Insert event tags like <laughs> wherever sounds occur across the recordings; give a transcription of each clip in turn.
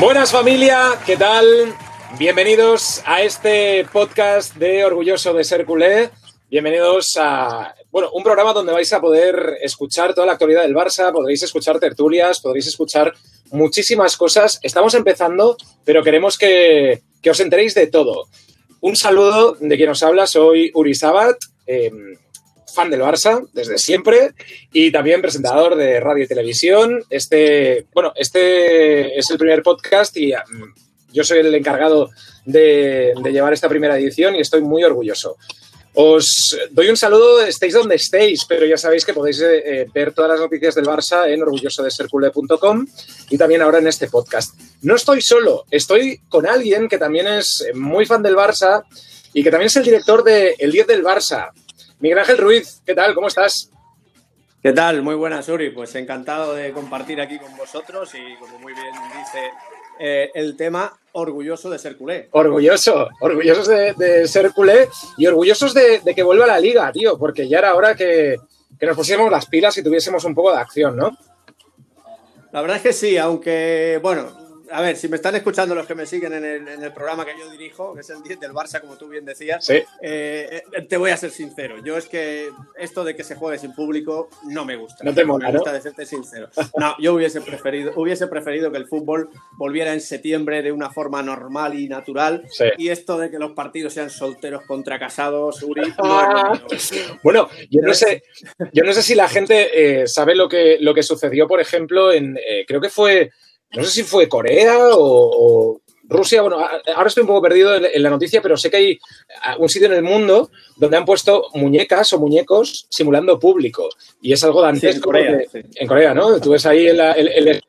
Buenas familia, ¿qué tal? Bienvenidos a este podcast de Orgulloso de Ser Culé. Bienvenidos a bueno, un programa donde vais a poder escuchar toda la actualidad del Barça, podréis escuchar tertulias, podréis escuchar muchísimas cosas. Estamos empezando, pero queremos que, que os enteréis de todo. Un saludo de quien os habla, soy Uri Sabat, eh, fan del Barça desde siempre y también presentador de radio y televisión. Este, bueno, este es el primer podcast y um, yo soy el encargado de, llevar esta primera edición y estoy muy orgulloso. Os doy un saludo, estéis donde estéis, pero ya sabéis que podéis eh, ver todas las noticias del Barça en orgullosodesercule.com y también ahora en este podcast. No estoy solo, estoy con alguien que también es muy fan del Barça y que también es el director de El 10 del Barça. Miguel Ángel Ruiz, ¿qué tal? ¿Cómo estás? ¿Qué tal? Muy buenas, Uri. Pues encantado de compartir aquí con vosotros y como muy bien dice eh, el tema, orgulloso de ser culé. Orgulloso, orgullosos de, de ser culé y orgullosos de, de, que vuelva a la liga, tío, porque ya era hora que, que nos pusiéramos las pilas y tuviésemos un poco de acción, ¿no? La verdad es que sí, aunque, bueno, a ver, si me están escuchando los que me siguen en el, en el, programa que yo dirijo, que es el 10 del Barça, como tú bien decías, sí. eh, te voy a ser sincero. Yo es que esto de que se juegue sin público no me gusta. No te mola, Me gusta ¿no? de serte sincero. No, yo hubiese preferido, hubiese preferido que el fútbol volviera en septiembre de una forma normal y natural. Sí. Y esto de que los partidos sean solteros contra casados, Uri, <laughs> no es Bueno, yo no sé, yo no sé si la gente eh, sabe lo que, lo que sucedió, por ejemplo, en eh, creo que fue no sé si fue Corea o, o, Rusia, bueno, ahora estoy un poco perdido en, la noticia, pero sé que hay un sitio en el mundo donde han puesto muñecas o muñecos simulando público. Y es algo dantesco. Sí, en, Corea, sí. en Corea, ¿no? Tú ves ahí el, el, el,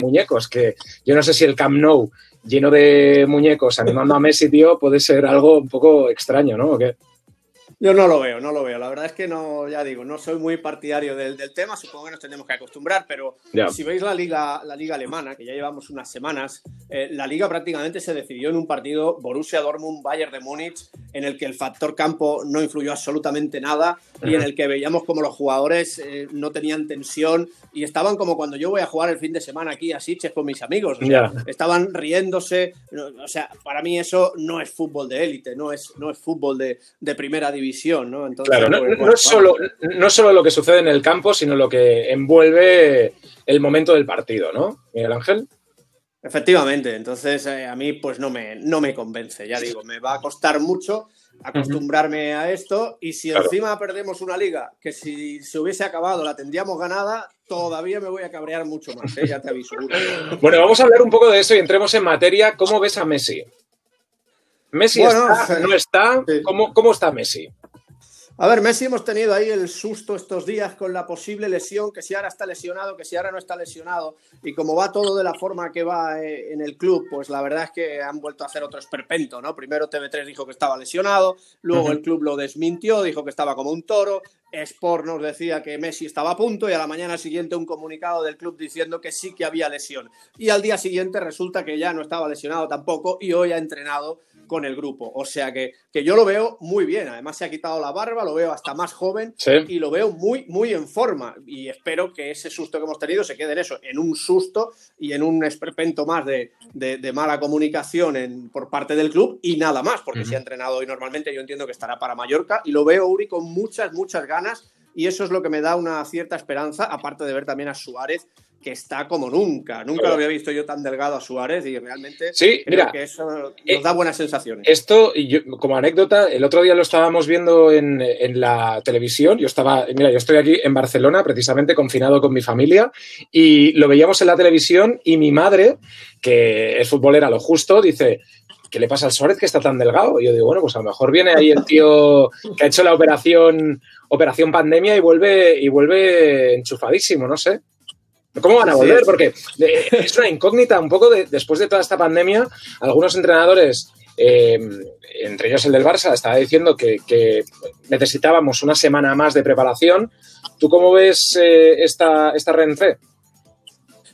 muñecos, que yo no sé si el Camp Nou lleno de muñecos animando a Messi, tío, puede ser algo un poco extraño, ¿no? ¿O qué? Yo no lo veo, no lo veo. La verdad es que no, ya digo, no soy muy partidario del, del tema. Supongo que nos tenemos que acostumbrar, pero Ya. si veis la liga, la liga alemana, que ya llevamos unas semanas, eh, la liga prácticamente se decidió en un partido Borussia Dortmund-Bayern de Múnich, en el que el factor campo no influyó absolutamente nada y en el que veíamos como los jugadores eh, no tenían tensión y estaban como cuando yo voy a jugar el fin de semana aquí a Sitges con mis amigos. O sea, Ya. estaban riéndose. O sea, para mí eso no es fútbol de élite, no es, no es fútbol de, de primera división. ¿No? Entonces, Claro, no, pues, no bueno, es solo, no solo lo que sucede en el campo, sino lo que envuelve el momento del partido, ¿no, Miguel Ángel? Efectivamente, entonces eh, a mí pues no me, no me convence, ya digo, me va a costar mucho acostumbrarme a esto y si Claro. encima perdemos una liga que si se hubiese acabado la tendríamos ganada, todavía me voy a cabrear mucho más, ¿eh? ya te aviso. Bueno, vamos a hablar un poco de eso y entremos en materia. ¿Cómo ves a Messi? ¿Messi Bueno, está? ¿No está? sí. ¿Cómo, ¿Cómo está Messi? A ver, Messi hemos tenido ahí el susto estos días con la posible lesión, que si ahora está lesionado, que si ahora no está lesionado, y como va todo de la forma que va eh, en el club, pues la verdad es que han vuelto a hacer otro esperpento, ¿no? Primero TV3 dijo que estaba lesionado, luego el club lo desmintió, dijo que estaba como un toro, Sport nos decía que Messi estaba a punto y a la mañana siguiente un comunicado del club diciendo que sí que había lesión. Y al día siguiente resulta que ya no estaba lesionado tampoco y hoy ha entrenado con el grupo. O sea que, que yo lo veo muy bien. Además se ha quitado la barba, lo veo hasta más joven Sí. y lo veo muy, muy en forma. Y espero que ese susto que hemos tenido se quede en eso, en un susto y en un esperpento más de, de, de mala comunicación en, por parte del club y nada más, porque Ujú. si ha entrenado hoy normalmente yo entiendo que estará para Mallorca y lo veo Uri con muchas, muchas ganas y eso es lo que me da una cierta esperanza, aparte de ver también a Suárez que está como nunca. Nunca lo había visto yo tan delgado a Suárez y realmente Sí, creo mira, que eso nos eh, da buenas sensaciones. Esto, y yo, como anécdota, el otro día lo estábamos viendo en, en, la televisión. Yo estaba, mira, yo estoy aquí en Barcelona, precisamente confinado con mi familia, y lo veíamos en la televisión. Y mi madre, que es futbolera lo justo, dice: ¿Qué le pasa al Suárez que está tan delgado? Y yo digo, bueno, pues a lo mejor viene ahí el tío que ha hecho la operación, operación pandemia y vuelve, y vuelve enchufadísimo, no sé. ¿Cómo van a volver? Sí, Porque eh, <laughs> es una incógnita un poco de, después de toda esta pandemia. Algunos entrenadores, eh, entre ellos el del Barça, estaba diciendo que, que, necesitábamos una semana más de preparación. ¿Tú cómo ves eh, esta, esta RENCE?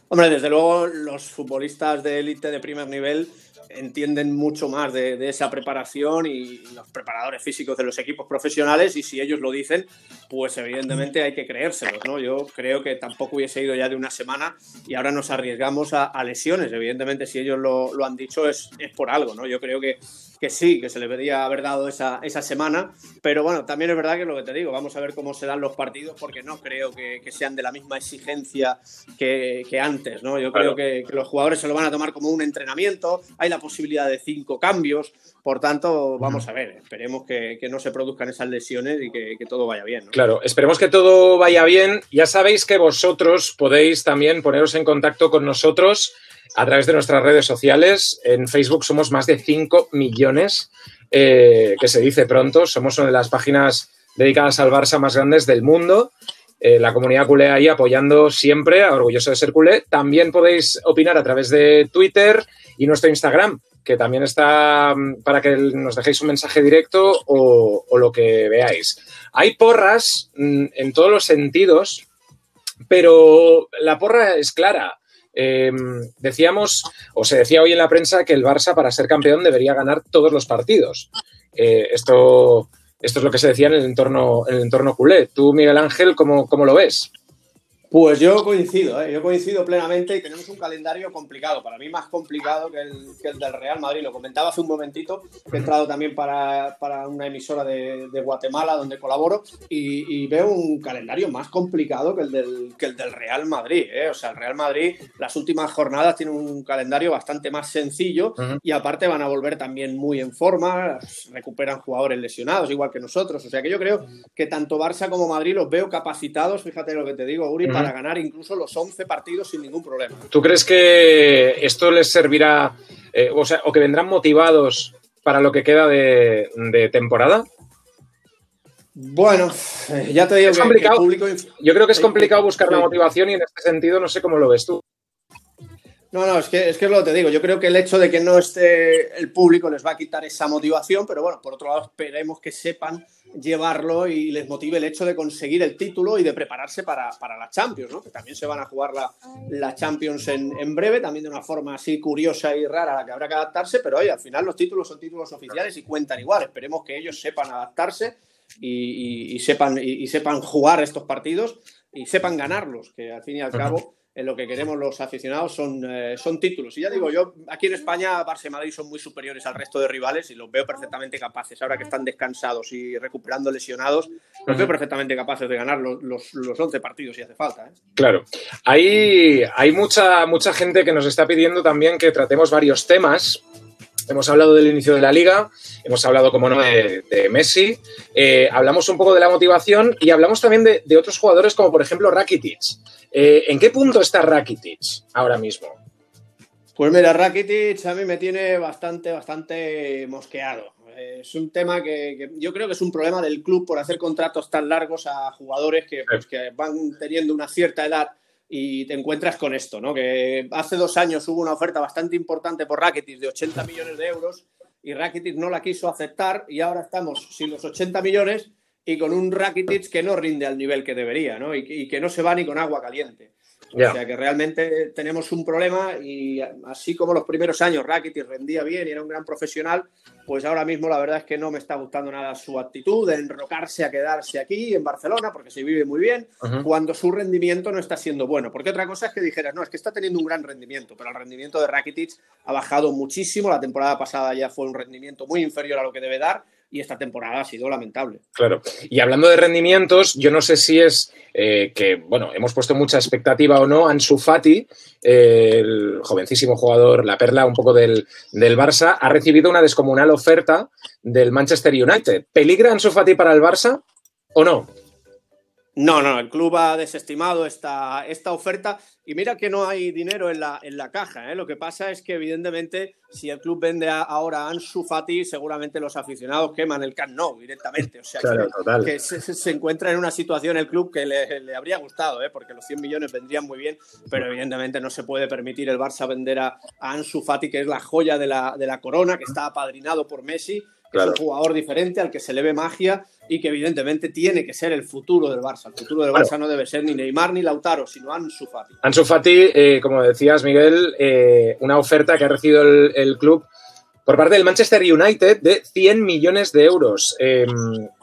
Hombre, desde luego los futbolistas de élite de primer nivel entienden mucho más de, esa preparación y los preparadores físicos de los equipos profesionales y si ellos lo dicen, pues evidentemente hay que creérselos, ¿no? Yo creo que tampoco hubiese ido ya de una semana y ahora nos arriesgamos a, lesiones. Evidentemente, si ellos lo, lo han dicho es, es, por algo, ¿no? Yo creo que, que sí, que se le debería haber dado esa, esa, semana, pero bueno, también es verdad que lo que te digo, vamos a ver cómo se dan los partidos porque no creo que, que sean de la misma exigencia que, que antes, ¿no? Yo creo que, que, los jugadores se lo van a tomar como un entrenamiento, hay la posibilidad de cinco cambios, por tanto, vamos a ver, esperemos que, no se produzcan esas lesiones y que, todo vaya bien. Claro, esperemos que todo vaya bien. Ya sabéis que vosotros podéis también poneros en contacto con nosotros a través de nuestras redes sociales. En Facebook somos más de 5 millones, eh, que se dice pronto. Somos una de las páginas dedicadas al Barça más grandes del mundo. Eh, la comunidad culé ahí apoyando siempre Orgulloso de ser culé. También podéis opinar a través de Twitter y nuestro Instagram, que también está mm, para que nos dejéis un mensaje directo o, lo que veáis. Hay porras mm, en todos los sentidos, pero la porra es clara. Em, decíamos, o se decía hoy en la prensa, que el Barça para ser campeón debería ganar todos los partidos. Eh, esto, esto es lo que se decía en el entorno, en el entorno culé. Tú, Miguel Ángel, ¿cómo, cómo lo ves? Pues yo coincido, ¿eh? yo coincido plenamente y tenemos un calendario complicado, para mí más complicado que el, del Real Madrid. Lo comentaba hace un momentito, he entrado también para, una emisora de, Guatemala donde colaboro y, veo un calendario más complicado que el del, que el del Real Madrid. ¿eh? O sea, el Real Madrid las últimas jornadas tiene un calendario bastante más sencillo y aparte van a volver también muy en forma, recuperan jugadores lesionados igual que nosotros. O sea que yo creo que tanto Barça como Madrid los veo capacitados, fíjate lo que te digo, Uri, para ganar incluso los 11 partidos sin ningún problema. ¿Tú crees que esto les servirá, eh, o, sea, o que vendrán motivados para lo que queda de, temporada? Bueno, eh, ya te digo que, complicado. público... Yo creo que es complicado buscar la motivación y en este sentido no sé cómo lo ves tú. No, no, es que, es que es lo que te digo. Yo creo que el hecho de que no esté el público les va a quitar esa motivación, pero bueno, por otro lado, esperemos que sepan llevarlo y les motive el hecho de conseguir el título y de prepararse para, la Champions, ¿no? Que también se van a jugar la, la Champions en, breve, también de una forma así curiosa y rara a la que habrá que adaptarse, pero oye, al final los títulos son títulos oficiales y cuentan igual. Esperemos que ellos sepan adaptarse y, sepan, y, sepan jugar estos partidos y sepan ganarlos, que al fin y al cabo en lo que queremos los aficionados son, eh, son títulos. Y ya digo, yo aquí en España, Barça y Madrid son muy superiores al resto de rivales y los veo perfectamente capaces. Ahora que están descansados y recuperando lesionados, los veo perfectamente capaces de ganar los, los, 11 partidos si hace falta. ¿eh? Claro. Hay, hay mucha, mucha gente que nos está pidiendo también que tratemos varios temas Hemos hablado del inicio de la liga, hemos hablado, como no, de, Messi, eh, hablamos un poco de la motivación y hablamos también de, otros jugadores como, por ejemplo, Rakitic. Eh, ¿En qué punto está Rakitic ahora mismo? Pues mira, Rakitic a mí me tiene bastante, bastante mosqueado. Es un tema que, yo creo que es un problema del club por hacer contratos tan largos a jugadores que, pues, que van teniendo una cierta edad y te encuentras con esto, ¿no? Que hace dos años hubo una oferta bastante importante por Rakitic de 80 millones de euros y Rakitic no la quiso aceptar y ahora estamos sin los 80 millones y con un Rakitic que no rinde al nivel que debería, ¿no? Y, que no se va ni con agua caliente. O sea que realmente tenemos un problema y así como los primeros años Rakitic rendía bien y era un gran profesional, pues ahora mismo la verdad es que no me está gustando nada su actitud de enrocarse a quedarse aquí en Barcelona porque se vive muy bien cuando su rendimiento no está siendo bueno. Porque otra cosa es que dijeras, no, es que está teniendo un gran rendimiento, pero el rendimiento de Rakitic ha bajado muchísimo. La temporada pasada ya fue un rendimiento muy inferior a lo que debe dar y esta temporada ha sido lamentable. Claro. Y hablando de rendimientos, yo no sé si es eh, que, bueno, hemos puesto mucha expectativa o no, Ansu Fati, el jovencísimo jugador, la perla un poco del, del, Barça, ha recibido una descomunal oferta del Manchester United. ¿Peligra Ansu Fati para el Barça o no? No, no, el club ha desestimado esta, esta oferta y mira que no hay dinero en la, en la caja. ¿eh? Lo que pasa es que, evidentemente, si el club vende ahora a Ansu Fati, seguramente los aficionados queman el Camp Nou directamente. O sea, que, se, encuentra en una situación el club que le, habría gustado, ¿eh? porque los 100 millones vendrían muy bien, pero evidentemente no se puede permitir el Barça vender a, Ansu Fati, que es la joya de la, de la corona, que está apadrinado por Messi es un jugador diferente al que se le ve magia y que evidentemente tiene que ser el futuro del Barça. El futuro del Barça no debe ser ni Neymar ni Lautaro, sino Ansu Fati. Ansu Fati, eh, como decías, Miguel, eh, una oferta que ha recibido el, club por parte del Manchester United de 100 millones de euros. Em,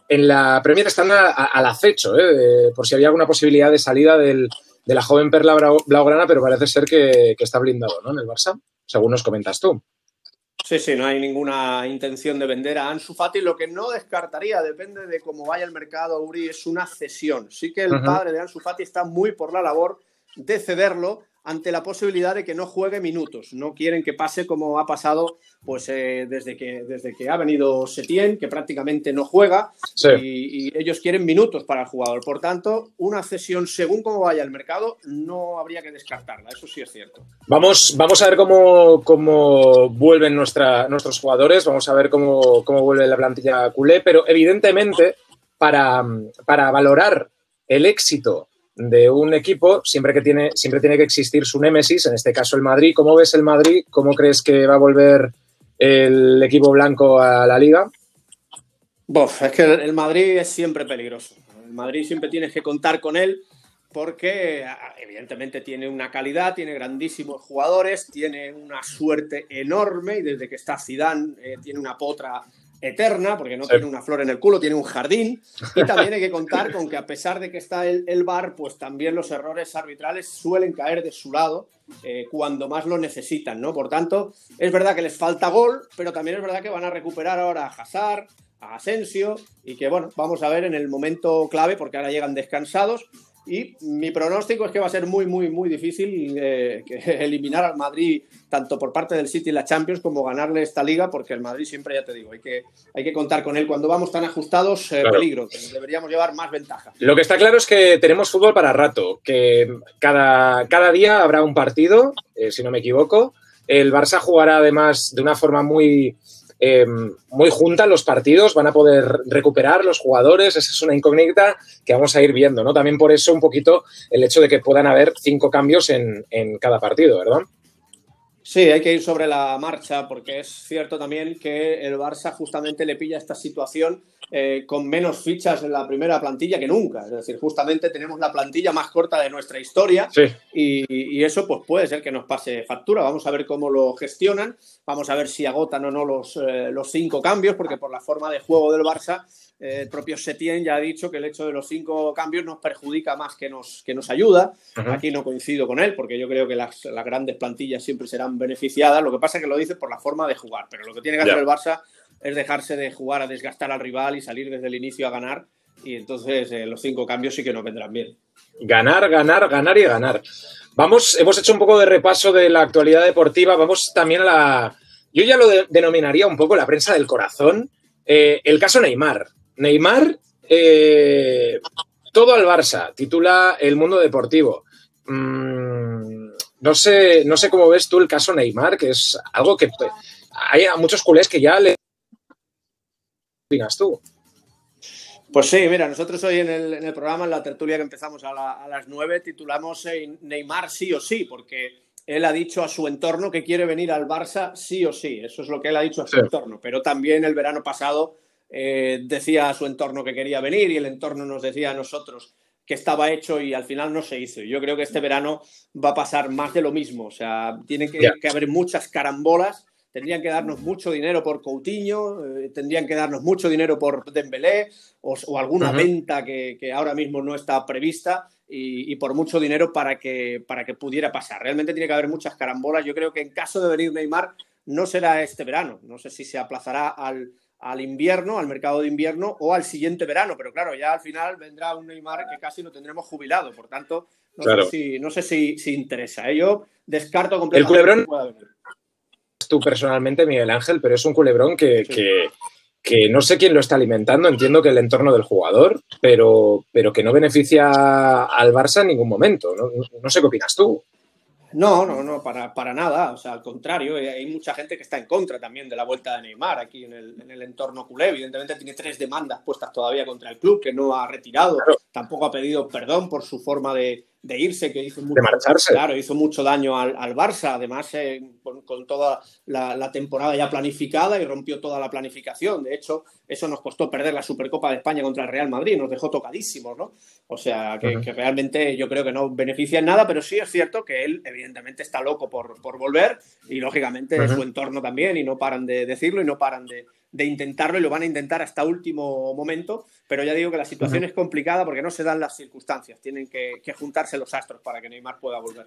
en la Premier están al acecho, eh, por si había alguna posibilidad de salida de la joven perla blaugrana, pero parece ser que, que está blindado ¿no? en el Barça, según nos comentas tú. Sí, sí, no hay ninguna intención de vender a Ansu Fati. Lo que no descartaría, depende de cómo vaya el mercado, Uri, es una cesión. Sí que el padre de Ansu Fati está muy por la labor de cederlo ante la posibilidad de que no juegue minutos. No quieren que pase como ha pasado pues, eh, desde, que, desde que ha venido Setien, que prácticamente no juega, y, ellos quieren minutos para el jugador. Por tanto, una cesión según cómo vaya el mercado no habría que descartarla, eso sí es cierto. Vamos, vamos a ver cómo, cómo vuelven nuestra, nuestros jugadores, vamos a ver cómo, cómo vuelve la plantilla culé, pero evidentemente para, para valorar el éxito de un equipo, siempre que tiene, siempre tiene que existir su némesis, en este caso el Madrid. ¿Cómo ves el Madrid? ¿Cómo crees que va a volver el equipo blanco a la liga? es que el Madrid es siempre peligroso. El Madrid siempre tienes que contar con él porque evidentemente tiene una calidad, tiene grandísimos jugadores, tiene una suerte enorme y desde que está Zidane eh, tiene una potra eterna, porque no tiene una flor en el culo, tiene un jardín. Y también hay que contar con que a pesar de que está el, el bar, pues también los errores arbitrales suelen caer de su lado eh, cuando más lo necesitan, ¿no? Por tanto, es verdad que les falta gol, pero también es verdad que van a recuperar ahora a Hazard, a Asensio, y que bueno, vamos a ver en el momento clave, porque ahora llegan descansados, y mi pronóstico es que va a ser muy, muy, muy difícil eh, <laughs> eliminar al Madrid tanto por parte del City en la Champions como ganarle esta liga, porque el Madrid siempre, ya te digo, hay que, hay que contar con él. Cuando vamos tan ajustados, eh, peligro, deberíamos llevar más ventaja. Lo que está claro es que tenemos fútbol para rato, que cada, cada día habrá un partido, eh, si no me equivoco. El Barça jugará además de una forma muy, Em, muy junta los partidos, van a poder recuperar los jugadores, esa es una incógnita que vamos a ir viendo, ¿no? También por eso un poquito el hecho de que puedan haber cinco cambios en, en cada partido, ¿verdad? Sí, hay que ir sobre la marcha porque es cierto también que el Barça justamente le pilla esta situación eh, con menos fichas en la primera plantilla que nunca. Es decir, justamente tenemos la plantilla más corta de nuestra historia y, eso pues puede ser que nos pase factura. Vamos a ver cómo lo gestionan, vamos a ver si agotan o no los, eh, los cinco cambios, porque por la forma de juego del Barça eh, el propio Setien ya ha dicho que el hecho de los cinco cambios nos perjudica más que nos, que nos ayuda. Aquí no coincido con él, porque yo creo que las, grandes plantillas siempre serán beneficiadas. Lo que pasa es que lo dice por la forma de jugar, pero lo que tiene que hacer el Barça es dejarse de jugar a desgastar al rival y salir desde el inicio a ganar. Y entonces eh, los cinco cambios sí que nos vendrán bien. Ganar, ganar, ganar y ganar. Vamos, hemos hecho un poco de repaso de la actualidad deportiva. Vamos también a la. Yo ya lo denominaría un poco la prensa del corazón. Eh, el caso Neymar. Neymar, eh, todo al Barça, titula El Mundo Deportivo. Mm, no, sé, no sé cómo ves tú el caso Neymar, que es algo que hay a muchos culés que ya le opinas tú. Pues sí, mira, nosotros hoy en el, programa, en la tertulia que empezamos a, las nueve, titulamos eh, Neymar sí o sí, porque él ha dicho a su entorno que quiere venir al Barça sí o sí. Eso es lo que él ha dicho a su entorno. Pero también el verano pasado eh, decía a su entorno que quería venir y el entorno nos decía a nosotros que estaba hecho y al final no se hizo. Yo creo que este verano va a pasar más de lo mismo. O sea, tiene que, haber muchas carambolas. Tendrían que darnos mucho dinero por Coutinho, eh, tendrían que darnos mucho dinero por Dembélé o, alguna venta que, ahora mismo no está prevista y, por mucho dinero para que, para que pudiera pasar. Realmente tiene que haber muchas carambolas. Yo creo que en caso de venir Neymar no será este verano. No sé si se aplazará al, al invierno, al mercado de invierno o al siguiente verano. Pero claro, ya al final vendrá un Neymar que casi lo tendremos jubilado. Por tanto, no sé si, si, interesa. ¿eh? Yo descarto completamente el culebrón, Tú personalmente, Miguel Ángel, pero es un culebrón que, que, no sé quién lo está alimentando. Entiendo que el entorno del jugador, pero, pero que no beneficia al Barça en ningún momento. no sé qué opinas tú. No, no, no, para, para, nada. O sea, al contrario, eh, hay mucha gente que está en contra también de la vuelta de Neymar aquí en el, en el entorno culé. Evidentemente tiene tres demandas puestas todavía contra el club que no ha retirado. Tampoco ha pedido perdón por su forma de, irse, que hizo mucho, de marcharse. Claro, hizo mucho daño al, Barça, además eh, con, toda la, temporada ya planificada y rompió toda la planificación. De hecho, eso nos costó perder la Supercopa de España contra el Real Madrid, nos dejó tocadísimos, ¿no? O sea, que, realmente yo creo que no beneficia en nada, pero sí es cierto que él evidentemente está loco por, volver y lógicamente su entorno también y no paran de decirlo y no paran de, de intentarlo y lo van a intentar hasta último momento, pero ya digo que la situación es complicada porque no se dan las circunstancias, tienen que, juntarse los astros para que Neymar pueda volver.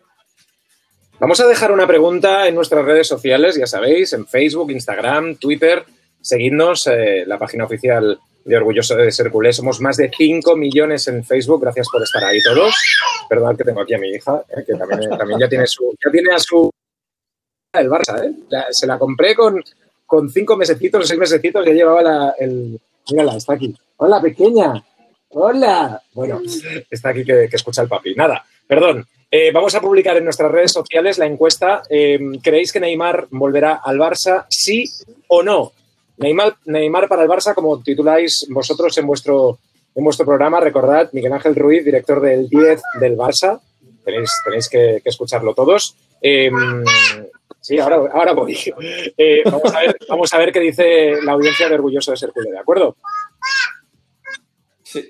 Vamos a dejar una pregunta en nuestras redes sociales, ya sabéis, en Facebook, Instagram, Twitter. Seguidnos, eh, la página oficial de Orgulloso de Ser Culé. Somos más de 5 millones en Facebook. Gracias por estar ahí todos. Perdón que tengo aquí a mi hija, eh, que también, ya tiene su. Ya tiene a su. El Barça, ¿eh? se la compré con, con cinco mesecitos o seis mesecitos ya llevaba la, el... Mírala, está aquí. Hola, pequeña. Hola. Bueno, está aquí que, escucha el papi. Nada, perdón. Eh, vamos a publicar en nuestras redes sociales la encuesta. Eh, ¿Creéis que Neymar volverá al Barça? ¿Sí o no? Neymar, Neymar para el Barça, como tituláis vosotros en vuestro, en vuestro programa, recordad, Miguel Ángel Ruiz, director del 10 del Barça. Tenéis, tenéis que, escucharlo todos. Eh, Sí, ahora, ahora voy. Eh, vamos, a ver, qué dice la audiencia de Orgulloso de Ser ¿de acuerdo?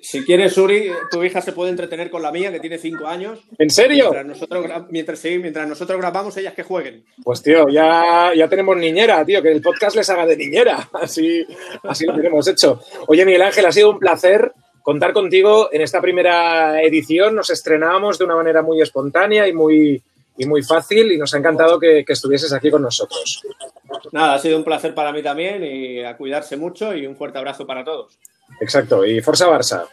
Si, quieres, Uri, tu hija se puede entretener con la mía, que tiene cinco años. ¿En serio? Mientras nosotros, mientras, mientras nosotros grabamos, ellas que jueguen. Pues, tío, ya, ya tenemos niñera, tío, que el podcast les haga de niñera. Así, así lo tenemos hecho. Oye, Miguel Ángel, ha sido un placer contar contigo en esta primera edición. Nos estrenábamos de una manera muy espontánea y muy, y muy fácil y nos ha encantado que, estuvieses aquí con nosotros. Nada, ha sido un placer para mí también y a cuidarse mucho y un fuerte abrazo para todos. Exacto, y Forza Barça.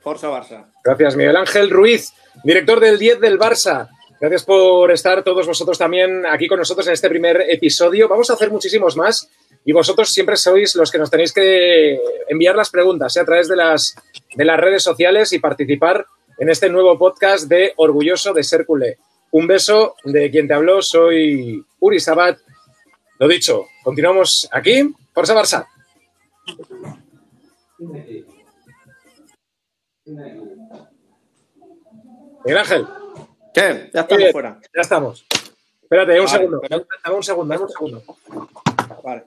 Forza Barça. Gracias, Miguel Ángel Ruiz, director del 10 del Barça. Gracias por estar todos vosotros también aquí con nosotros en este primer episodio. Vamos a hacer muchísimos más y vosotros siempre sois los que nos tenéis que enviar las preguntas ¿eh? a través de las, de las redes sociales y participar en este nuevo podcast de Orgulloso de Ser Culé. Un beso de quien te habló, soy Uri Sabat. Lo dicho, continuamos aquí. Forza Barça. Miguel Ángel. ¿Qué? Ya estamos fuera. Ya estamos. Espérate, un segundo. Dame un segundo, dame un segundo. Vale.